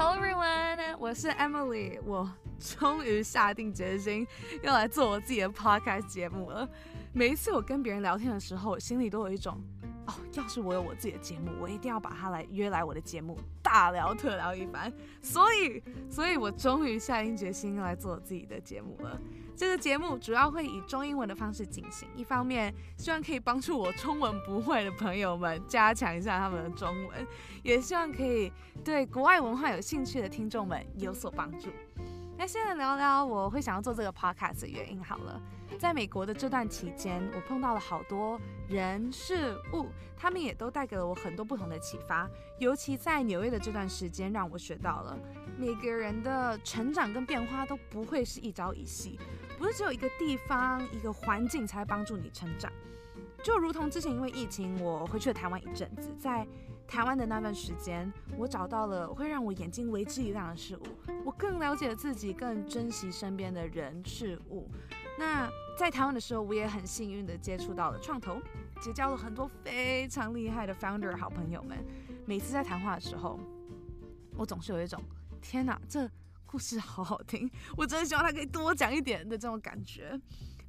hello everyone，我是 Emily。我终于下定决心要来做我自己的 podcast 节目了。每一次我跟别人聊天的时候，我心里都有一种。哦，要是我有我自己的节目，我一定要把他来约来我的节目，大聊特聊一番。所以，所以我终于下定决心来做自己的节目了。这个节目主要会以中英文的方式进行，一方面希望可以帮助我中文不会的朋友们加强一下他们的中文，也希望可以对国外文化有兴趣的听众们有所帮助。那现在聊聊我会想要做这个 podcast 的原因好了。在美国的这段期间，我碰到了好多人事物，他们也都带给了我很多不同的启发。尤其在纽约的这段时间，让我学到了每个人的成长跟变化都不会是一朝一夕。不是只有一个地方、一个环境才帮助你成长，就如同之前因为疫情，我回去了台湾一阵子，在台湾的那段时间，我找到了会让我眼睛为之一亮的事物，我更了解自己，更珍惜身边的人事物。那在台湾的时候，我也很幸运的接触到了创投，结交了很多非常厉害的 founder 好朋友们。每次在谈话的时候，我总是有一种天哪，这。故事好好听，我真的希望他可以多讲一点的这种感觉。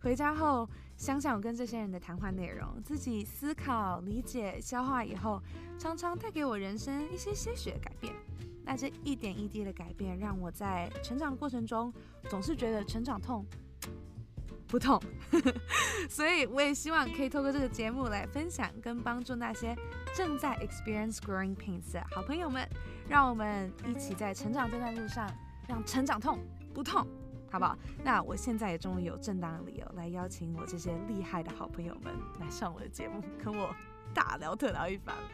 回家后想想我跟这些人的谈话内容，自己思考、理解、消化以后，常常带给我人生一些些许的改变。那这一点一滴的改变，让我在成长过程中总是觉得成长痛不痛。所以我也希望可以透过这个节目来分享跟帮助那些正在 experience growing pains 的好朋友们，让我们一起在成长这段路上。让成长痛不痛，好不好？那我现在也终于有正当的理由来邀请我这些厉害的好朋友们来上我的节目，跟我大聊特聊一番了。